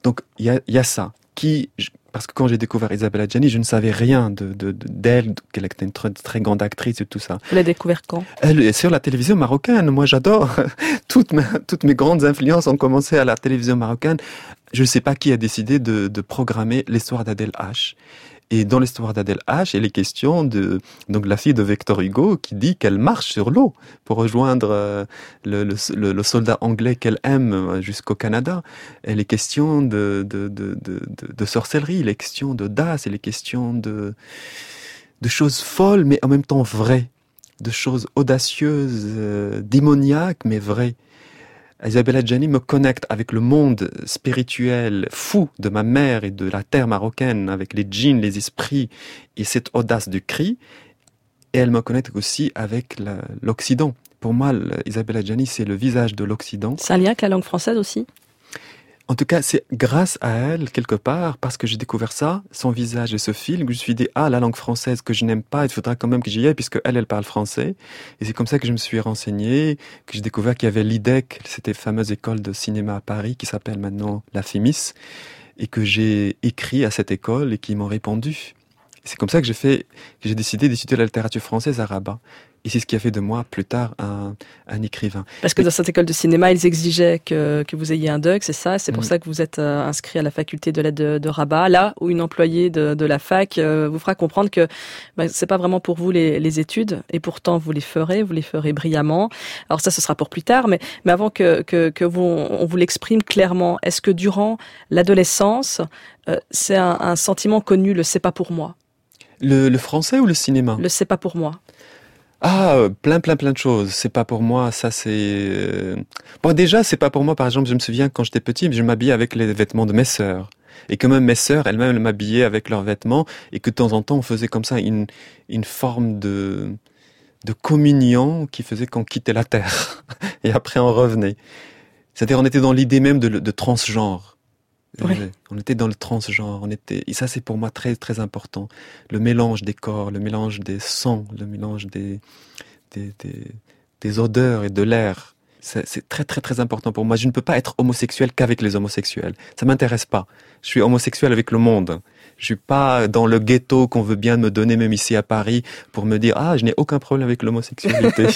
Donc il y a, y a ça. Qui, parce que quand j'ai découvert Isabella Gianni, je ne savais rien de de- de- d'elle, qu'elle était une très, très grande actrice et tout ça. Vous l'avez découvert quand? Elle est sur la télévision marocaine. Moi, j'adore. <laughs> Toutes, mes, toutes mes grandes influences ont commencé à la télévision marocaine. Je ne sais pas qui a décidé de, de programmer l'histoire d'Adèle H. Et dans l'histoire d'Adèle H, il est question de donc la fille de Victor Hugo qui dit qu'elle marche sur l'eau pour rejoindre euh, le, le, le- soldat anglais qu'elle aime euh, jusqu'au Canada. Elle est question de, de, de, de, de, de sorcellerie, il est question d'audace, il est question de, de choses folles mais en même temps vraies de choses audacieuses, euh, démoniaques, mais vraies. Isabella Gianni me connecte avec le monde spirituel fou de ma mère et de la terre marocaine, avec les djinns, les esprits et cette audace du cri. Et elle me connecte aussi avec l'Occident. Pour moi, Isabella Gianni, c'est le visage de l'Occident. C'est un lien avec la langue française aussi En tout cas, c'est grâce à elle, quelque part, parce que j'ai découvert ça, son visage et ce film, que je me suis dit, ah, la langue française que je n'aime pas, il faudra quand même que j'y aille, puisque elle, elle parle français. Et c'est comme ça que je me suis renseigné, que j'ai découvert qu'il y avait l'IDEC, cette fameuse école de cinéma à Paris, qui s'appelle maintenant la FEMIS, et que j'ai écrit à cette école et qui m'ont répondu. C'est comme ça que j'ai fait, que j'ai décidé d'étudier la littérature française à Rabat. Et c'est ce qui a fait de moi plus tard un, un écrivain. Parce que dans cette école de cinéma, ils exigeaient que, que vous ayez un DUG, c'est ça? C'est pour Mm. ça que vous êtes euh, inscrit à la faculté de lettres de, de Rabat, là où une employée de, de la fac euh, vous fera comprendre que bah, c'est pas vraiment pour vous les, les études, et pourtant vous les ferez, vous les ferez brillamment. Alors ça, ce sera pour plus tard, mais, mais avant que, que, que vous, on vous l'exprime clairement, est-ce que durant l'adolescence, euh, c'est un, un sentiment connu, le c'est pas pour moi? Le, le français ou le cinéma? Le c'est pas pour moi Ah, euh, plein, plein, plein de choses. C'est pas pour moi, ça c'est... euh, Bon, déjà, c'est pas pour moi, par exemple, je me souviens quand j'étais petit, je m'habillais avec les vêtements de mes sœurs. Et que même mes sœurs, elles-mêmes, elles m'habillaient avec leurs vêtements, et que de temps en temps, on faisait comme ça une, une forme de, de communion qui faisait qu'on quittait la terre. <laughs> et après, on revenait. C'est-à-dire, on était dans l'idée même de, de transgenre. Euh, On était dans le transgenre, on était, et ça c'est pour moi très très important. Le mélange des corps, le mélange des sons, le mélange des, des, des, des odeurs et de l'air. C'est c'est très très très important pour moi. Je ne peux pas être homosexuel qu'avec les homosexuels. Ça m'intéresse pas. Je suis homosexuel avec le monde. Je suis pas dans le ghetto qu'on veut bien me donner même ici à Paris pour me dire ah je n'ai aucun problème avec l'homosexualité.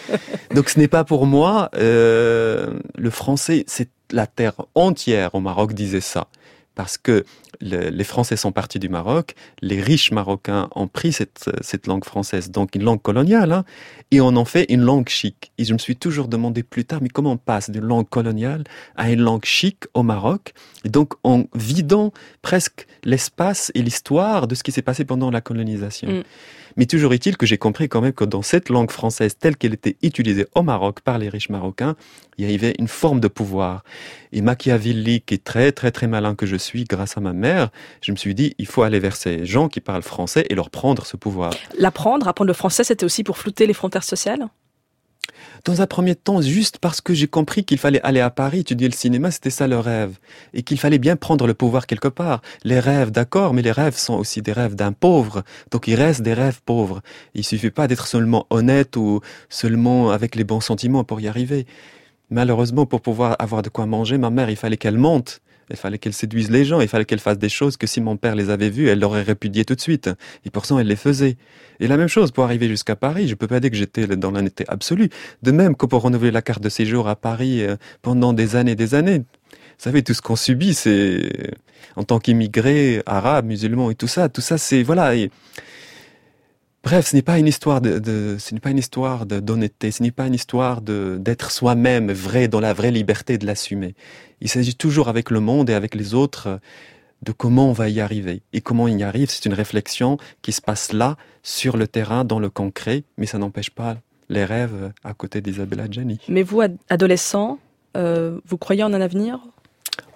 <laughs> Donc ce n'est pas pour moi. euh, le français, c'est la terre entière au Maroc disait ça. Parce que le- les Français sont partis du Maroc, les riches Marocains ont pris cette, cette langue française, donc une langue coloniale, hein, et on en fait une langue chic. Et je me suis toujours demandé plus tard, mais comment on passe d'une langue coloniale à une langue chic au Maroc? Et donc en vidant presque l'espace et l'histoire de ce qui s'est passé pendant la colonisation. Mm. Mais toujours est-il que j'ai compris quand même que dans cette langue française telle qu'elle était utilisée au Maroc par les riches marocains, il y avait une forme de pouvoir. Et machiavélique et très très très malin que je suis grâce à ma mère, je me suis dit, il faut aller vers ces gens qui parlent français et leur prendre ce pouvoir. L'apprendre, apprendre le français, c'était aussi pour flouter les frontières sociales? Dans un premier temps, juste parce que j'ai compris qu'il fallait aller à Paris étudier le cinéma, c'était ça le rêve. Et qu'il fallait bien prendre le pouvoir quelque part. Les rêves, d'accord, mais les rêves sont aussi des rêves d'un pauvre. Donc il reste des rêves pauvres. Il suffit pas d'être seulement honnête ou seulement avec les bons sentiments pour y arriver. Malheureusement, pour pouvoir avoir de quoi manger, ma mère, il fallait qu'elle monte. Il fallait qu'elle séduise les gens, il fallait qu'elle fasse des choses que si mon père les avait vues, elle l'aurait répudiées tout de suite. Et pourtant, elle les faisait. Et la même chose pour arriver jusqu'à Paris, je peux pas dire que j'étais dans l'honnêteté absolue. De même que pour renouveler la carte de séjour à Paris euh, pendant des années et des années. Vous savez, tout ce qu'on subit, c'est en tant qu'immigré, arabe, musulman et tout ça, tout ça, c'est voilà. et- Bref, ce n'est pas une histoire de, ce n'est pas une histoire d'honnêteté, ce n'est pas une histoire de d'être soi-même vrai dans la vraie liberté de l'assumer. Il s'agit toujours avec le monde et avec les autres euh, de comment on va y arriver. Et comment on y arrive, c'est une réflexion qui se passe là, sur le terrain, dans le concret, mais ça n'empêche pas les rêves à côté d'Isabella Gianni. Mais vous, ad- adolescent, euh, vous croyez en un avenir?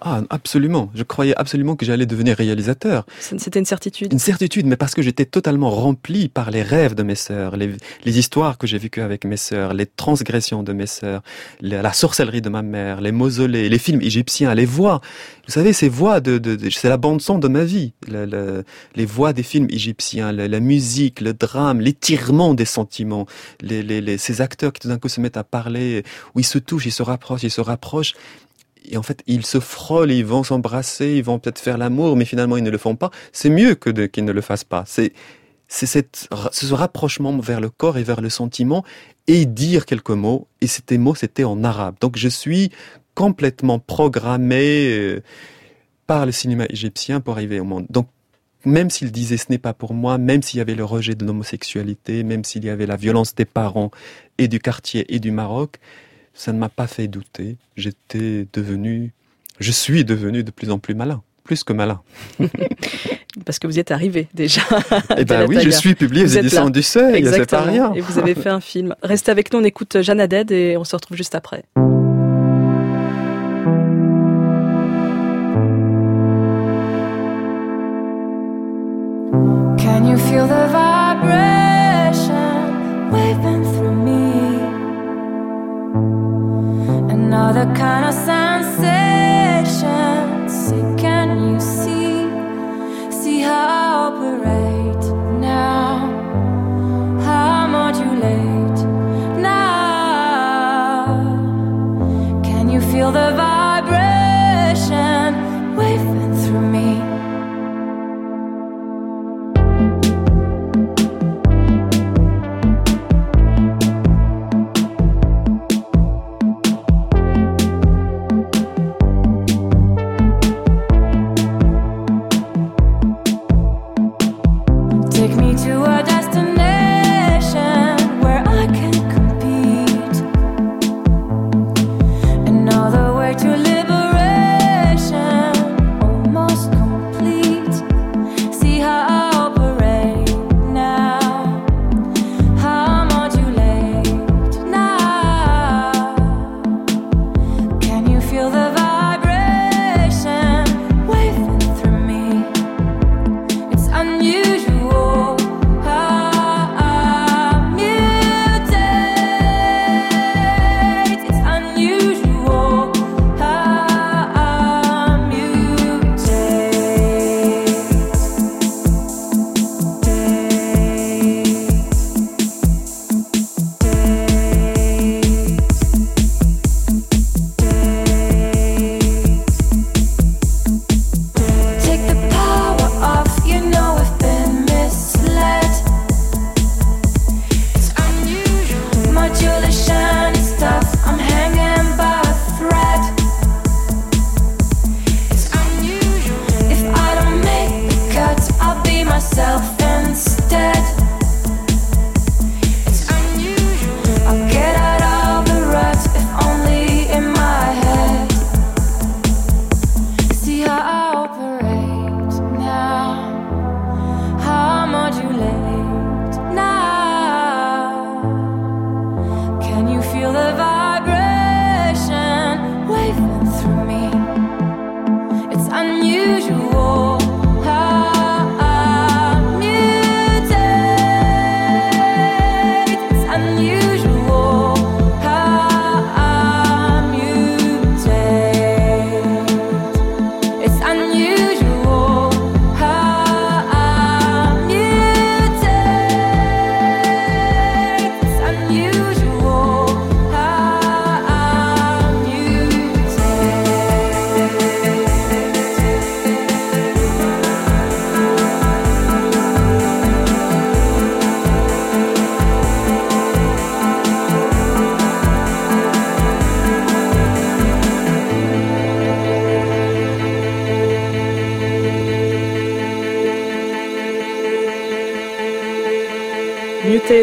Ah, absolument. Je croyais absolument que j'allais devenir réalisateur. C'était une certitude Une certitude, mais parce que j'étais totalement rempli par les rêves de mes sœurs, les, les histoires que j'ai vécues avec mes sœurs, les transgressions de mes sœurs, la, la sorcellerie de ma mère, les mausolées, les films égyptiens, les voix. Vous savez, ces voix de, de, de- c'est la bande son de ma vie. Le- le- les voix des films égyptiens, la, la musique, le drame, l'étirement des sentiments, les, les, les- ces acteurs qui tout d'un coup se mettent à parler, où ils se touchent, ils se rapprochent, ils se rapprochent. Et en fait, ils se frôlent, ils vont s'embrasser, ils vont peut-être faire l'amour, mais finalement, ils ne le font pas. C'est mieux que qu'ils ne le fassent pas. C'est, c'est ce rapprochement vers le corps et vers le sentiment et dire quelques mots. Et ces mots, c'était en arabe. Donc, je suis complètement programmé euh, par le cinéma égyptien pour arriver au monde. Donc, même s'il disait ce n'est pas pour moi, même s'il y avait le rejet de l'homosexualité, même s'il y avait la violence des parents et du quartier et du Maroc, ça ne m'a pas fait douter. J'étais devenu, je suis devenu de plus en plus malin, plus que malin. <laughs> Parce que vous y êtes arrivé déjà. <laughs> Eh ben oui, je suis publié aux Vous êtes éditions du Seuil, c'est pas Exactement. rien. Et vous avez fait un film. Restez avec nous, on écoute Jeanne Haddad et on se retrouve juste après. Can you feel the vibration the kind of sense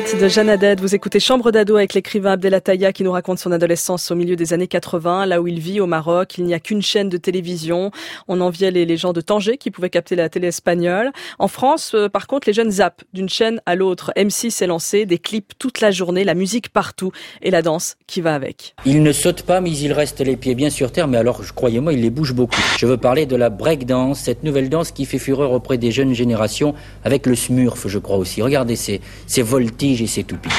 State de Jeanne Haddad. Vous écoutez Chambre d'ado avec l'écrivain Abdelataya qui nous raconte son adolescence au milieu des années 80, là où il vit au Maroc. Il n'y a qu'une chaîne de télévision. On enviait les, gens de Tanger qui pouvaient capter la télé espagnole. En France, euh, par contre, les jeunes zappent d'une chaîne à l'autre. M6 s'est lancé, des clips toute la journée, la musique partout et la danse qui va avec. Il ne saute pas, mais il reste les pieds bien sur terre. Mais alors, croyez-moi, il les bouge beaucoup. Je veux parler de la breakdance, cette nouvelle danse qui fait fureur auprès des jeunes générations, avec le smurf, je crois aussi. Regardez ces, ces voltiges et ces toupies.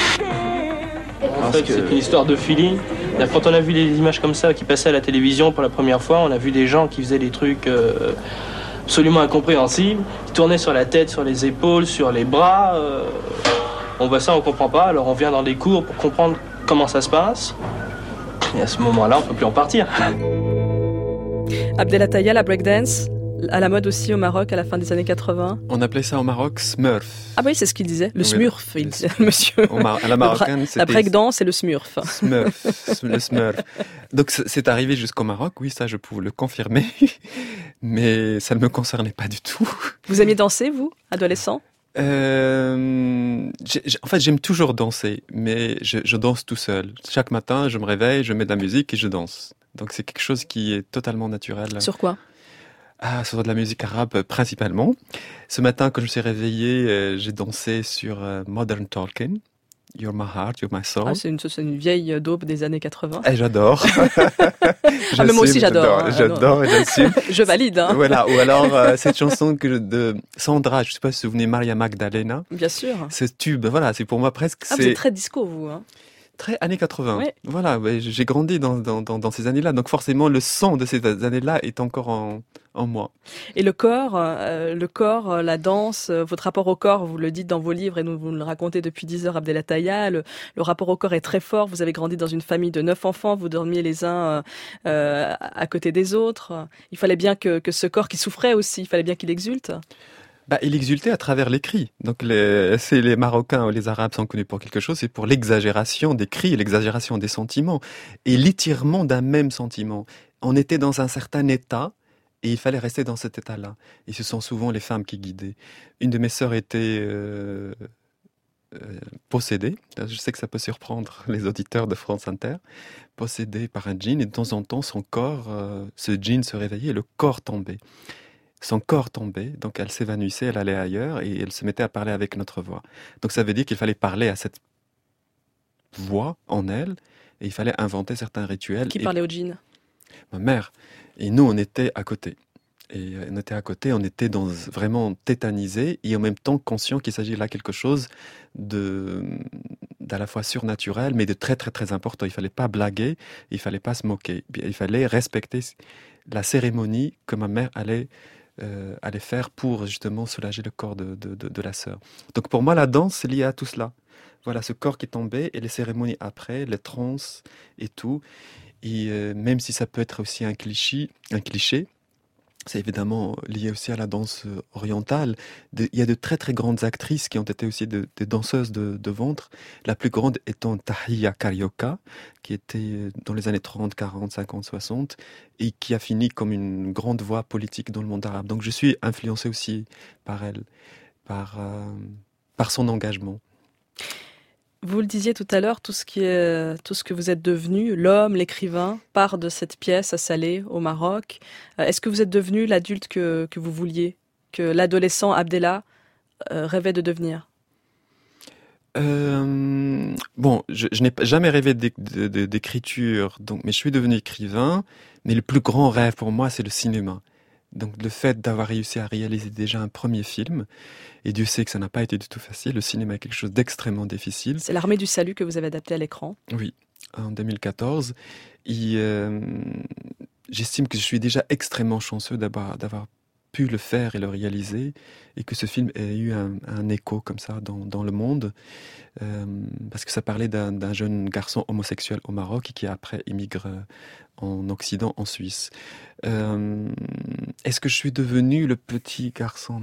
En fait, c'est une histoire de feeling. Quand on a vu des images comme ça qui passaient à la télévision pour la première fois, on a vu des gens qui faisaient des trucs euh, absolument incompréhensibles, qui tournaient sur la tête, sur les épaules, sur les bras. euh, on voit ça, on comprend pas. Alors on vient dans des cours pour comprendre comment ça se passe. Et à ce moment-là, on peut plus en partir. Abdelataya, la breakdance, à la mode aussi au Maroc à la fin des années 80. On appelait ça au Maroc Smurf. Ah oui, c'est ce qu'il disait, le Oui, smurf, le il disait, monsieur. Mar- à la marocaine, La c'était- breakdance et le smurf. Smurf, le Smurf. Donc c'est- arrivé jusqu'au Maroc, oui, ça je peux le confirmer, <laughs> mais ça ne me concernait pas du tout. Vous aimiez danser, vous, adolescent? Euh, en fait, j'aime toujours danser, mais je, je danse tout seul. Chaque matin, je me réveille, je mets de la musique et je danse. Donc c'est quelque chose qui est totalement naturel. Sur quoi? Ah, sur de la musique arabe euh, principalement. Ce matin, quand je me suis réveillé, euh, j'ai dansé sur euh, Modern Talking. You're my heart, you're my soul. Ah, C'est une, une vieille daube des années 80. Eh, j'adore. <laughs> <laughs> Ah, mais moi aussi, j'adore, hein. J'adore, et j'assume. <laughs> Je valide. Hein. Voilà. Ou alors euh, cette chanson que de Sandra, je sais pas si vous vous souvenez, Maria Magdalena. Bien sûr. Ce tube, voilà, c'est pour moi presque. Ah, vous c'est êtes très disco, vous. Hein. Très années 80. Ouais. Voilà, j'ai grandi dans, dans, dans, dans ces années-là. Donc forcément, le son de ces années-là est encore en, en moi. Et le corps, euh, le corps, euh, la danse, euh, votre rapport au corps, vous le dites dans vos livres et nous vous le racontez depuis 10 heures, Abdelataya, le, le rapport au corps est très fort. Vous avez grandi dans une famille de neuf enfants, vous dormiez les uns euh, à côté des autres. Il fallait bien que, que ce corps qui souffrait aussi, il fallait bien qu'il exulte. Bah, il exultait à travers les cris. Donc, les, c'est les Marocains ou les Arabes sont connus pour quelque chose, c'est pour l'exagération des cris, l'exagération des sentiments et l'étirement d'un même sentiment. On était dans un certain état et il fallait rester dans cet état-là. Et ce sont souvent les femmes qui guidaient. Une de mes sœurs était euh, euh, possédée. Je sais que ça peut surprendre les auditeurs de France Inter. Possédée par un djinn et de temps en temps, son corps, euh, ce djinn se réveillait et le corps tombait son corps tombait, donc elle s'évanouissait, elle allait ailleurs et elle se mettait à parler avec notre voix. Donc ça veut dire qu'il fallait parler à cette voix en elle et il fallait inventer certains rituels. Qui Et parlait au djinn Ma mère. Et nous, on était à côté. Et euh, on était à côté, on était dans, vraiment tétanisés et en même temps conscient qu'il s'agit là quelque chose de d'à la fois surnaturel, mais de très très très important. Il fallait pas blaguer, il fallait pas se moquer. Il fallait respecter la cérémonie que ma mère allait euh, allait faire pour justement soulager le corps de, de, la sœur. Donc pour moi, la danse, c'est lié à tout cela. Voilà, ce corps qui tombé et les cérémonies après, les trans et tout. Et euh, même si ça peut être aussi un cliché, un cliché, c'est évidemment lié aussi à la danse euh, orientale. Il y a de très très grandes actrices qui ont été aussi de- des danseuses de, ventre. La plus grande étant Tahia Carioca, qui était euh, dans les années 30, 40, 50, 60, et qui a fini comme une grande voix politique dans le monde arabe. Donc je suis influencé aussi par elle, par, euh, par son engagement. Vous le disiez tout à l'heure, tout ce qui est, tout ce que vous êtes devenu, l'homme, l'écrivain, part de cette pièce à Salé, au Maroc. Euh, Est-ce que vous êtes devenu l'adulte que, que vous vouliez, que l'adolescent Abdella euh, rêvait de devenir? Euh, bon, je, je n'ai jamais rêvé d'écriture, donc, mais je suis devenu écrivain. Mais le plus grand rêve pour moi, c'est le cinéma. Donc le fait d'avoir réussi à réaliser déjà un premier film, et Dieu sait que ça n'a pas été du tout facile, le cinéma est quelque chose d'extrêmement difficile. C'est l'armée du salut que vous avez adapté à l'écran. Oui, en 2014. Et, euh, J'estime que je suis déjà extrêmement chanceux d'avoir d'avoir pu le faire et le réaliser, et que ce film ait eu un, écho comme ça dans, le monde, euh, parce que ça parlait d'un jeune garçon homosexuel au Maroc qui après émigre euh, en Occident, en Suisse. Euh, Est-ce que je suis devenu le petit garçon?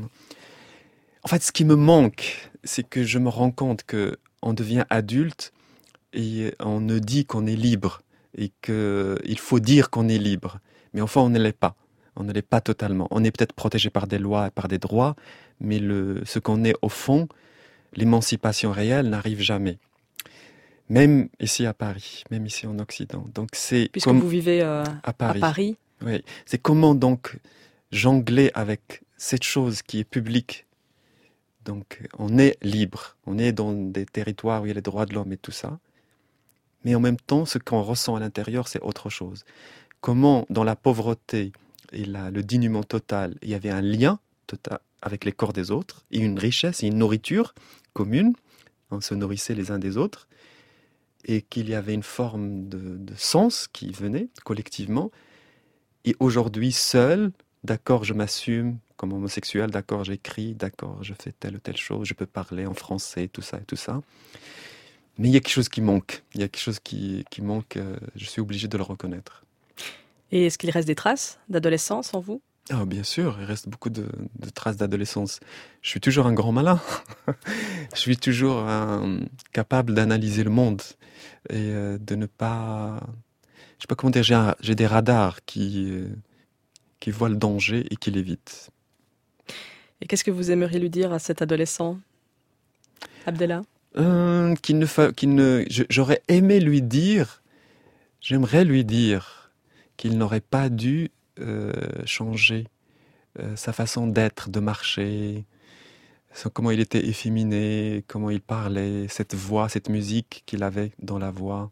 En fait, ce qui me manque, c'est que je me rends compte que on devient adulte et on ne dit qu'on est libre et qu'il faut dire qu'on est libre. Mais enfin, on ne l'est pas. On ne l'est pas totalement. On est peut-être protégé par des lois et par des droits, mais le, ce qu'on est au fond, l'émancipation réelle n'arrive jamais. Même ici à Paris, même ici en Occident. Donc c'est Puisque vous vivez euh, à Paris. à Paris. Oui, c'est comment donc jongler avec cette chose qui est publique? Donc on est libre, on est dans des territoires où il y a les droits de l'homme et tout ça. Mais en même temps, ce qu'on ressent à l'intérieur, c'est autre chose. Comment dans la pauvreté et le dénuement total, il y avait un lien total avec les corps des autres, et une richesse et une nourriture commune, on se nourrissait les uns des autres, et qu'il y avait une forme de, sens qui venait collectivement. Et aujourd'hui, seul, d'accord, je m'assume comme homosexuel, d'accord, j'écris, d'accord, je fais telle ou telle chose, je peux parler en français, tout ça et tout ça. Mais il y a quelque chose qui manque. Il y a quelque chose qui, qui manque. euh, je suis obligé de le reconnaître. Et est-ce qu'il reste des traces d'adolescence en vous? Ah, bien sûr, il reste beaucoup de, de traces d'adolescence. Je suis toujours un grand malin. <laughs> je suis toujours euh, capable d'analyser le monde et euh, de ne pas. Je sais pas comment dire, j'ai des radars qui, euh, qui voient le danger et qui l'évitent. Et qu'est-ce que vous aimeriez lui dire à cet adolescent Abdella Euh, qu'il ne fa- qu'il ne, j'aurais aimé lui dire, j'aimerais lui dire qu'il n'aurait pas dû euh, changer euh, sa façon d'être, de marcher, comment il était efféminé, comment il parlait, cette voix, cette musique qu'il avait dans la voix.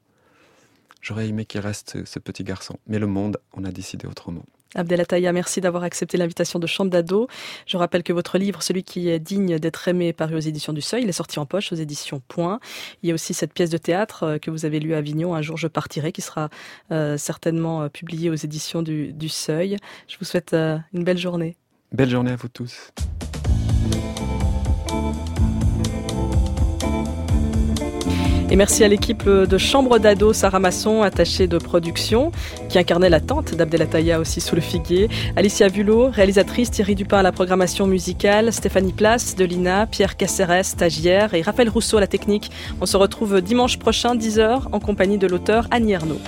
J'aurais aimé qu'il reste ce- petit garçon. Mais le monde, on a décidé autrement. Abdelataya, merci d'avoir accepté l'invitation de Chambre. Je rappelle que votre livre, celui qui est digne d'être aimé, paru aux éditions du Seuil, il est sorti en poche aux éditions Point. Il y a aussi cette pièce de théâtre euh, que vous avez lue à Avignon, Un jour je partirai, qui sera euh, certainement euh, publiée aux éditions du, Seuil. Je vous souhaite une belle journée. Belle journée à vous tous. Et merci à l'équipe de Chambre d'ado, Sarah Masson, attachée de production, qui incarnait la tante d'Abdelataya aussi sous le figuier, Alicia Bulot, réalisatrice, Thierry Dupin à la programmation musicale, Stéphanie Place de l'INA, Pierre Caceres, stagiaire, et Raphaël Rousseau à la technique. On se retrouve dimanche prochain, 10h, en compagnie de l'auteur Annie Arnaud.